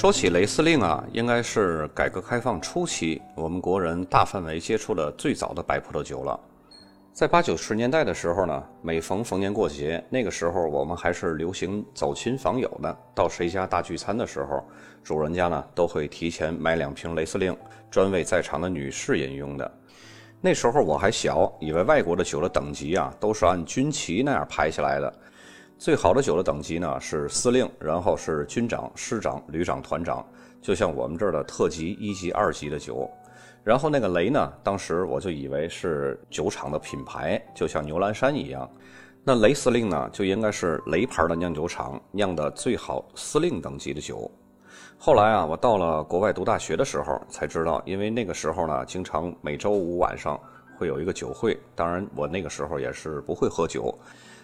说起雷司令啊，应该是改革开放初期我们国人大范围接触的最早的白葡萄酒了。在八九十年代的时候呢，每逢逢年过节，那个时候我们还是流行走亲访友的，到谁家大聚餐的时候，主人家呢都会提前买两瓶雷司令，专为在场的女士饮用的。那时候我还小，以为外国的酒的等级啊都是按军旗那样排下来的。最好的酒的等级呢是司令，然后是军长、师长、旅长、团长，就像我们这儿的特级、一级、二级的酒。然后那个雷呢，当时我就以为是酒厂的品牌，就像牛栏山一样。那雷司令呢，就应该是雷牌的酿酒厂酿的最好司令等级的酒。后来啊，我到了国外读大学的时候才知道，因为那个时候呢，经常每周五晚上会有一个酒会，当然我那个时候也是不会喝酒。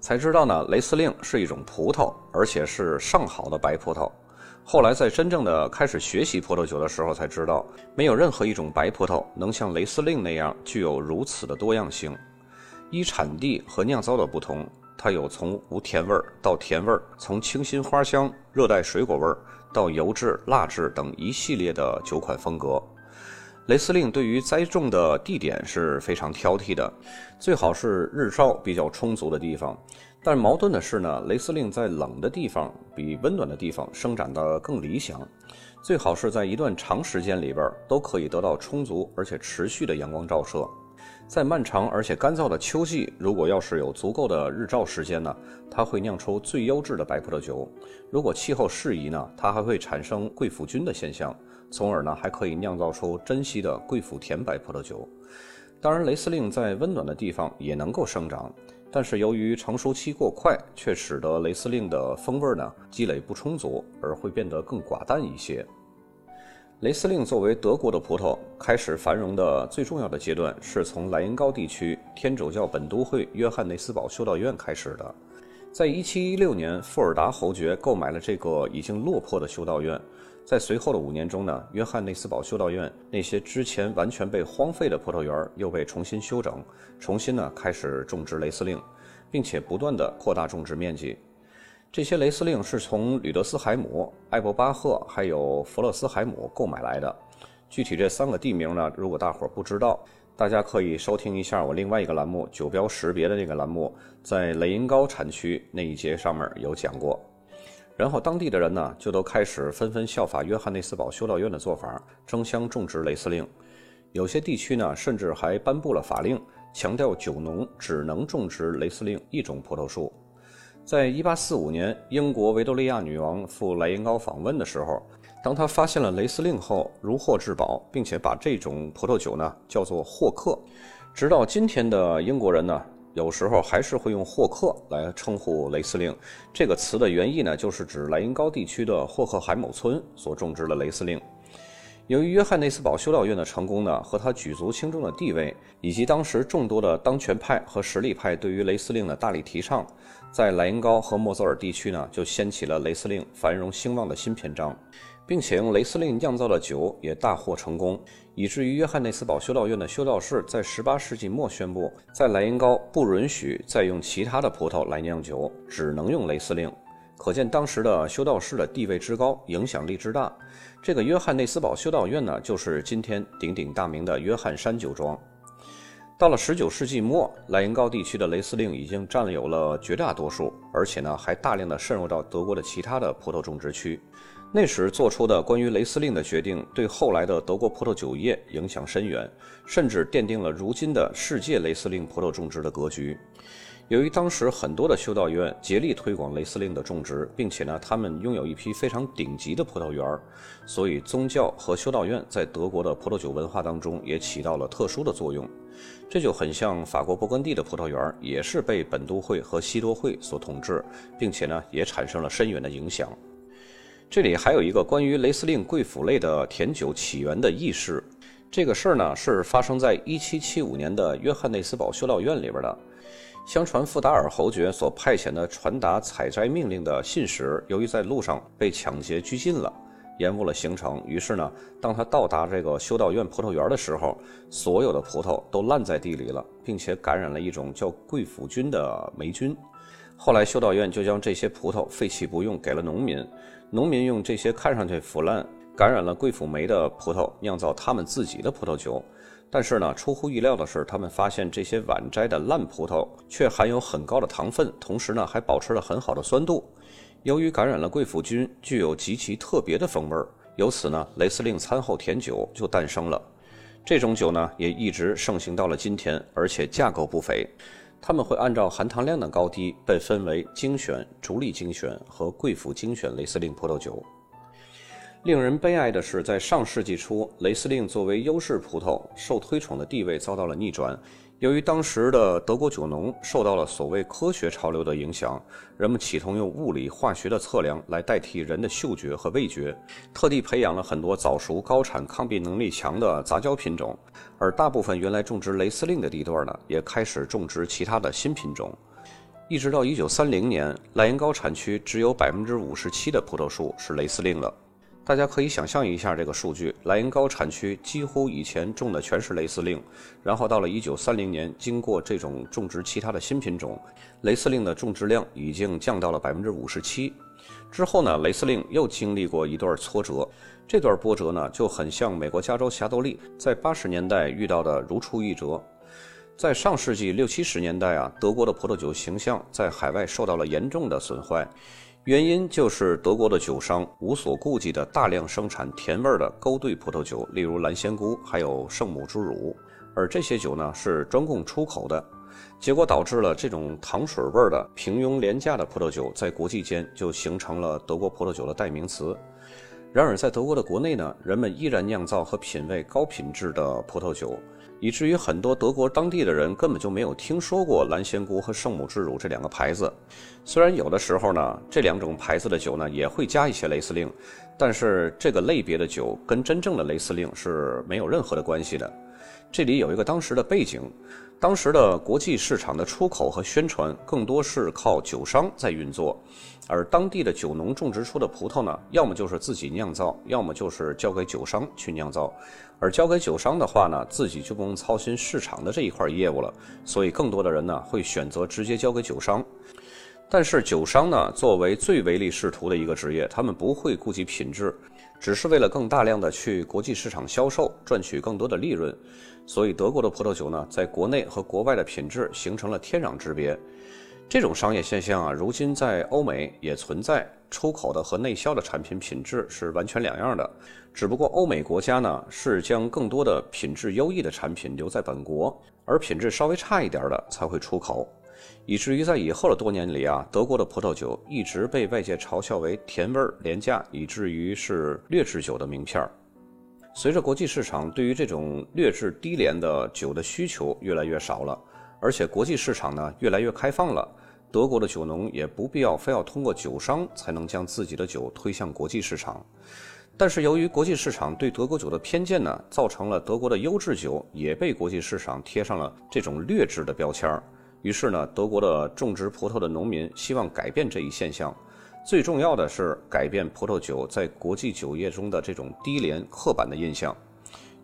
才知道呢，雷司令是一种葡萄，而且是上好的白葡萄。后来在真正的开始学习葡萄酒的时候，才知道没有任何一种白葡萄能像雷司令那样具有如此的多样性。依产地和酿造的不同，它有从无甜味儿到甜味儿，从清新花香、热带水果味儿到油质、蜡质等一系列的酒款风格。雷司令对于栽种的地点是非常挑剔的，最好是日照比较充足的地方。但矛盾的是呢，雷司令在冷的地方比温暖的地方生长的更理想，最好是在一段长时间里边都可以得到充足而且持续的阳光照射。在漫长而且干燥的秋季，如果要是有足够的日照时间呢，它会酿出最优质的白葡萄酒。如果气候适宜呢，它还会产生贵腐菌的现象。从而呢，还可以酿造出珍稀的贵腐甜白葡萄酒。当然，雷司令在温暖的地方也能够生长，但是由于成熟期过快，却使得雷司令的风味呢积累不充足，而会变得更寡淡一些。雷司令作为德国的葡萄，开始繁荣的最重要的阶段，是从莱茵高地区天主教本都会约翰内斯堡修道院开始的。在1716年，富尔达侯爵购买了这个已经落魄的修道院。在随后的五年中呢，约翰内斯堡修道院那些之前完全被荒废的葡萄园又被重新修整，重新呢开始种植雷司令，并且不断的扩大种植面积。这些雷司令是从吕德斯海姆、艾伯巴赫还有弗勒斯海姆购买来的。具体这三个地名呢，如果大伙儿不知道，大家可以收听一下我另外一个栏目“酒标识别”的那个栏目，在雷音高产区那一节上面有讲过。然后当地的人呢，就都开始纷纷效法约翰内斯堡修道院的做法，争相种植雷司令。有些地区呢，甚至还颁布了法令，强调酒农只能种植雷司令一种葡萄树。在1845年，英国维多利亚女王赴莱茵高访问的时候，当她发现了雷司令后，如获至宝，并且把这种葡萄酒呢叫做霍克。直到今天的英国人呢。有时候还是会用霍克来称呼雷司令，这个词的原意呢，就是指莱茵高地区的霍克海姆村所种植的雷司令。由于约翰内斯堡修道院的成功呢，和他举足轻重的地位，以及当时众多的当权派和实力派对于雷司令的大力提倡，在莱茵高和莫泽尔地区呢，就掀起了雷司令繁荣兴旺的新篇章。并且用雷司令酿造的酒也大获成功，以至于约翰内斯堡修道院的修道士在18世纪末宣布，在莱茵高不允许再用其他的葡萄来酿酒，只能用雷司令。可见当时的修道士的地位之高，影响力之大。这个约翰内斯堡修道院呢，就是今天鼎鼎大名的约翰山酒庄。到了十九世纪末，莱茵高地区的雷司令已经占有了绝大多数，而且呢，还大量的渗入到德国的其他的葡萄种植区。那时做出的关于雷司令的决定，对后来的德国葡萄酒业影响深远，甚至奠定了如今的世界雷司令葡萄种植的格局。由于当时很多的修道院竭力推广雷司令的种植，并且呢，他们拥有一批非常顶级的葡萄园，所以宗教和修道院在德国的葡萄酒文化当中也起到了特殊的作用。这就很像法国勃艮第的葡萄园，也是被本都会和西多会所统治，并且呢，也产生了深远的影响。这里还有一个关于雷司令贵腐类的甜酒起源的轶事，这个事儿呢是发生在1775年的约翰内斯堡修道院里边的。相传富达尔侯爵所派遣的传达采摘命令的信使，由于在路上被抢劫拘禁了，延误了行程。于是呢，当他到达这个修道院葡萄园的时候，所有的葡萄都烂在地里了，并且感染了一种叫贵腐菌的霉菌。后来修道院就将这些葡萄废弃不用，给了农民。农民用这些看上去腐烂、感染了贵腐霉的葡萄酿造他们自己的葡萄酒。但是呢，出乎意料的是，他们发现这些晚摘的烂葡萄却含有很高的糖分，同时呢还保持了很好的酸度。由于感染了贵腐菌，具有极其特别的风味儿。由此呢，雷司令餐后甜酒就诞生了。这种酒呢，也一直盛行到了今天，而且价格不菲。他们会按照含糖量的高低被分为精选、逐利精选和贵腐精选雷司令葡萄酒。令人悲哀的是，在上世纪初，雷司令作为优势葡萄受推崇的地位遭到了逆转。由于当时的德国酒农受到了所谓科学潮流的影响，人们企图用物理化学的测量来代替人的嗅觉和味觉，特地培养了很多早熟、高产、抗病能力强的杂交品种。而大部分原来种植雷司令的地段呢，也开始种植其他的新品种。一直到1930年，莱茵高产区只有57%的葡萄树是雷司令了。大家可以想象一下这个数据：莱茵高产区几乎以前种的全是雷司令，然后到了1930年，经过这种种植其他的新品种，雷司令的种植量已经降到了百分之五十七。之后呢，雷司令又经历过一段挫折，这段波折呢就很像美国加州霞多丽在八十年代遇到的如出一辙。在上世纪六七十年代啊，德国的葡萄酒形象在海外受到了严重的损坏。原因就是德国的酒商无所顾忌地大量生产甜味儿的勾兑葡萄酒，例如蓝仙菇，还有圣母之乳，而这些酒呢是专供出口的，结果导致了这种糖水味儿的平庸廉价的葡萄酒在国际间就形成了德国葡萄酒的代名词。然而在德国的国内呢，人们依然酿造和品味高品质的葡萄酒。以至于很多德国当地的人根本就没有听说过蓝仙姑和圣母之乳这两个牌子。虽然有的时候呢，这两种牌子的酒呢也会加一些雷司令，但是这个类别的酒跟真正的雷司令是没有任何的关系的。这里有一个当时的背景。当时的国际市场的出口和宣传更多是靠酒商在运作，而当地的酒农种植出的葡萄呢，要么就是自己酿造，要么就是交给酒商去酿造。而交给酒商的话呢，自己就不用操心市场的这一块业务了，所以更多的人呢会选择直接交给酒商。但是酒商呢，作为最唯利是图的一个职业，他们不会顾及品质。只是为了更大量的去国际市场销售，赚取更多的利润，所以德国的葡萄酒呢，在国内和国外的品质形成了天壤之别。这种商业现象啊，如今在欧美也存在，出口的和内销的产品品质是完全两样的。只不过欧美国家呢，是将更多的品质优异的产品留在本国，而品质稍微差一点的才会出口。以至于在以后的多年里啊，德国的葡萄酒一直被外界嘲笑为甜味儿、廉价，以至于是劣质酒的名片儿。随着国际市场对于这种劣质低廉的酒的需求越来越少了，而且国际市场呢越来越开放了，德国的酒农也不必要非要通过酒商才能将自己的酒推向国际市场。但是由于国际市场对德国酒的偏见呢，造成了德国的优质酒也被国际市场贴上了这种劣质的标签儿。于是呢，德国的种植葡萄的农民希望改变这一现象，最重要的是改变葡萄酒在国际酒业中的这种低廉刻板的印象。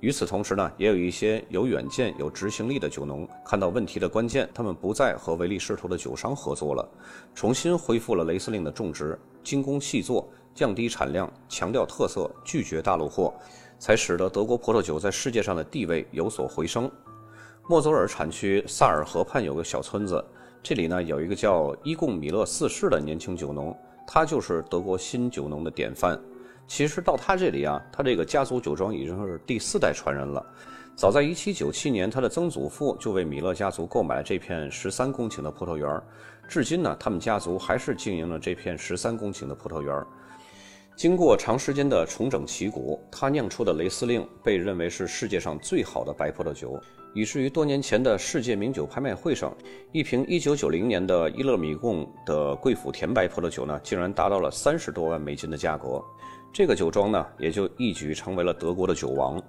与此同时呢，也有一些有远见、有执行力的酒农看到问题的关键，他们不再和唯利是图的酒商合作了，重新恢复了雷司令的种植，精工细作，降低产量，强调特色，拒绝大陆货，才使得德国葡萄酒在世界上的地位有所回升。莫泽尔产区萨尔河畔有个小村子，这里呢有一个叫伊贡米勒四世的年轻酒农，他就是德国新酒农的典范。其实到他这里啊，他这个家族酒庄已经是第四代传人了。早在1797年，他的曾祖父就为米勒家族购买了这片13公顷的葡萄园，至今呢，他们家族还是经营了这片13公顷的葡萄园。经过长时间的重整旗鼓，他酿出的雷司令被认为是世界上最好的白葡萄酒。以至于多年前的世界名酒拍卖会上，一瓶1990年的伊勒米贡的贵府甜白葡萄酒呢，竟然达到了三十多万美金的价格。这个酒庄呢，也就一举成为了德国的酒王。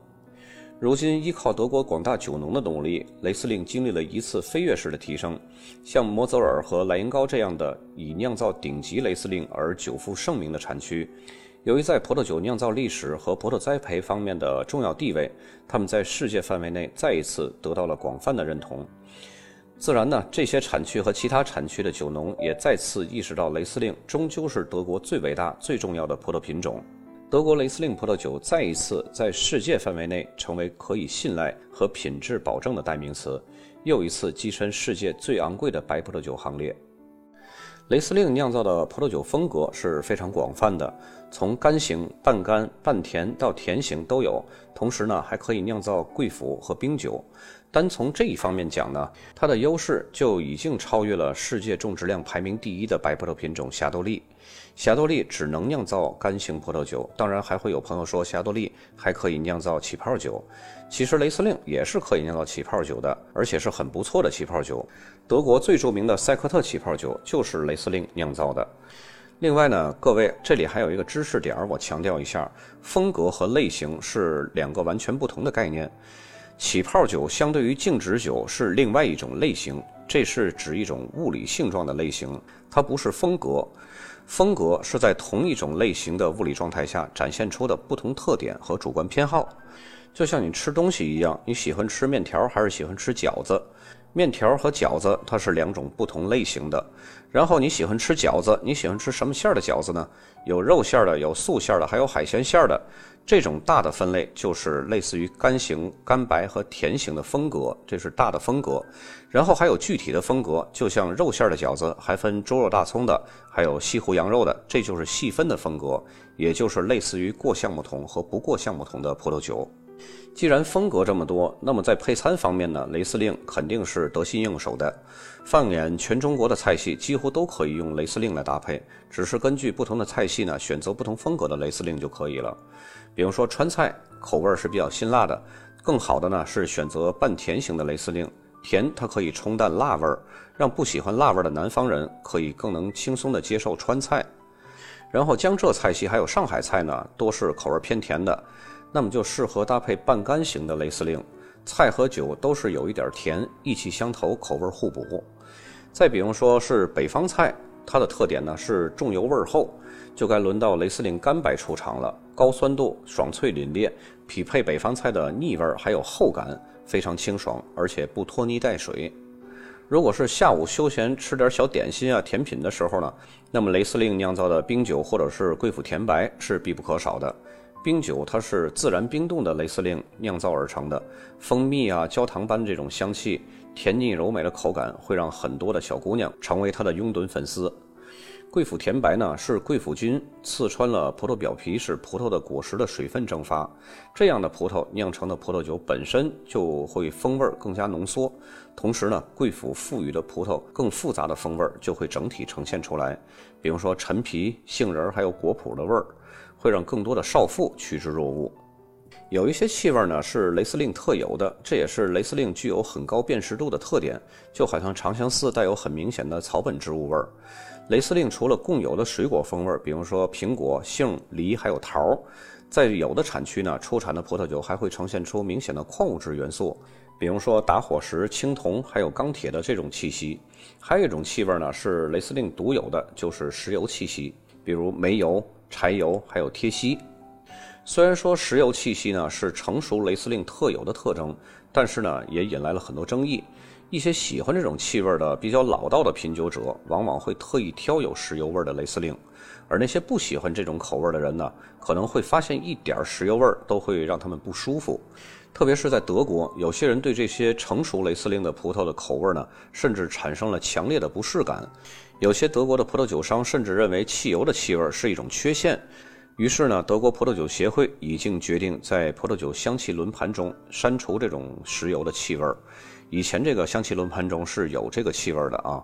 如今，依靠德国广大酒农的努力，雷司令经历了一次飞跃式的提升。像摩泽尔和莱茵高这样的以酿造顶级雷司令而久负盛名的产区。由于在葡萄酒酿造历史和葡萄栽培方面的重要地位，他们在世界范围内再一次得到了广泛的认同。自然呢，这些产区和其他产区的酒农也再次意识到，雷司令终究是德国最伟大、最重要的葡萄品种。德国雷司令葡萄酒再一次在世界范围内成为可以信赖和品质保证的代名词，又一次跻身世界最昂贵的白葡萄酒行列。雷司令酿造的葡萄酒风格是非常广泛的，从干型、半干、半甜到甜型都有。同时呢，还可以酿造贵腐和冰酒。单从这一方面讲呢，它的优势就已经超越了世界种植量排名第一的白葡萄品种霞多丽。霞多丽只能酿造干型葡萄酒，当然还会有朋友说霞多丽还可以酿造起泡酒。其实雷司令也是可以酿造起泡酒的，而且是很不错的起泡酒。德国最著名的赛克特起泡酒就是雷司令酿造的。另外呢，各位这里还有一个知识点，我强调一下：风格和类型是两个完全不同的概念。起泡酒相对于静止酒是另外一种类型，这是指一种物理性状的类型，它不是风格。风格是在同一种类型的物理状态下展现出的不同特点和主观偏好。就像你吃东西一样，你喜欢吃面条还是喜欢吃饺子？面条和饺子它是两种不同类型的。然后你喜欢吃饺子，你喜欢吃什么馅儿的饺子呢？有肉馅儿的，有素馅儿的，还有海鲜馅儿的。这种大的分类就是类似于干型、干白和甜型的风格，这是大的风格。然后还有具体的风格，就像肉馅儿的饺子，还分猪肉、大葱的，还有西湖羊肉的，这就是细分的风格，也就是类似于过橡木桶和不过橡木桶的葡萄酒。既然风格这么多，那么在配餐方面呢，雷司令肯定是得心应手的。放眼全中国的菜系，几乎都可以用雷司令来搭配，只是根据不同的菜系呢，选择不同风格的雷司令就可以了。比如说川菜，口味是比较辛辣的，更好的呢是选择半甜型的雷司令，甜它可以冲淡辣味儿，让不喜欢辣味儿的南方人可以更能轻松的接受川菜。然后江浙菜系还有上海菜呢，多是口味偏甜的。那么就适合搭配半干型的雷司令，菜和酒都是有一点甜，意气相投，口味互补。再比如说是北方菜，它的特点呢是重油味厚，就该轮到雷司令干白出场了，高酸度，爽脆凛冽，匹配北方菜的腻味还有厚感，非常清爽，而且不拖泥带水。如果是下午休闲吃点小点心啊、甜品的时候呢，那么雷司令酿造的冰酒或者是贵腐甜白是必不可少的。冰酒它是自然冰冻的雷司令酿造而成的，蜂蜜啊、焦糖般这种香气，甜腻柔美的口感会让很多的小姑娘成为它的拥趸粉丝。贵腐甜白呢，是贵腐菌刺穿了葡萄表皮，使葡萄的果实的水分蒸发，这样的葡萄酿成的葡萄酒本身就会风味更加浓缩，同时呢，贵腐赋予的葡萄更复杂的风味就会整体呈现出来，比如说陈皮、杏仁还有果脯的味儿。会让更多的少妇趋之若鹜。有一些气味呢是雷司令特有的，这也是雷司令具有很高辨识度的特点。就好像长相思带有很明显的草本植物味儿。雷司令除了共有的水果风味，比如说苹果、杏、梨还有桃，在有的产区呢出产的葡萄酒还会呈现出明显的矿物质元素，比如说打火石、青铜还有钢铁的这种气息。还有一种气味呢是雷司令独有的，就是石油气息，比如煤油。柴油还有贴息，虽然说石油气息呢是成熟雷司令特有的特征，但是呢也引来了很多争议。一些喜欢这种气味的比较老道的品酒者，往往会特意挑有石油味的雷司令，而那些不喜欢这种口味的人呢，可能会发现一点石油味都会让他们不舒服。特别是在德国，有些人对这些成熟雷司令的葡萄的口味呢，甚至产生了强烈的不适感。有些德国的葡萄酒商甚至认为汽油的气味是一种缺陷，于是呢，德国葡萄酒协会已经决定在葡萄酒香气轮盘中删除这种石油的气味。以前这个香气轮盘中是有这个气味的啊。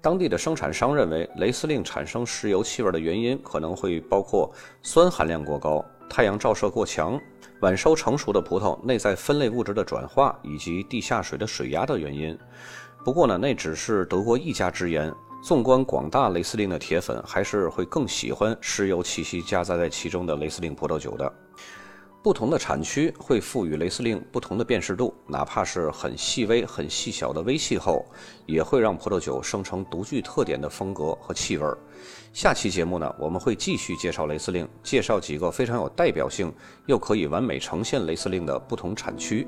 当地的生产商认为，雷司令产生石油气味的原因可能会包括酸含量过高、太阳照射过强、晚收成熟的葡萄内在分类物质的转化以及地下水的水压的原因。不过呢，那只是德国一家之言。纵观广大雷司令的铁粉，还是会更喜欢石油气息夹杂在其中的雷司令葡萄酒的。不同的产区会赋予雷司令不同的辨识度，哪怕是很细微、很细小的微气候，也会让葡萄酒生成独具特点的风格和气味。下期节目呢，我们会继续介绍雷司令，介绍几个非常有代表性又可以完美呈现雷司令的不同产区。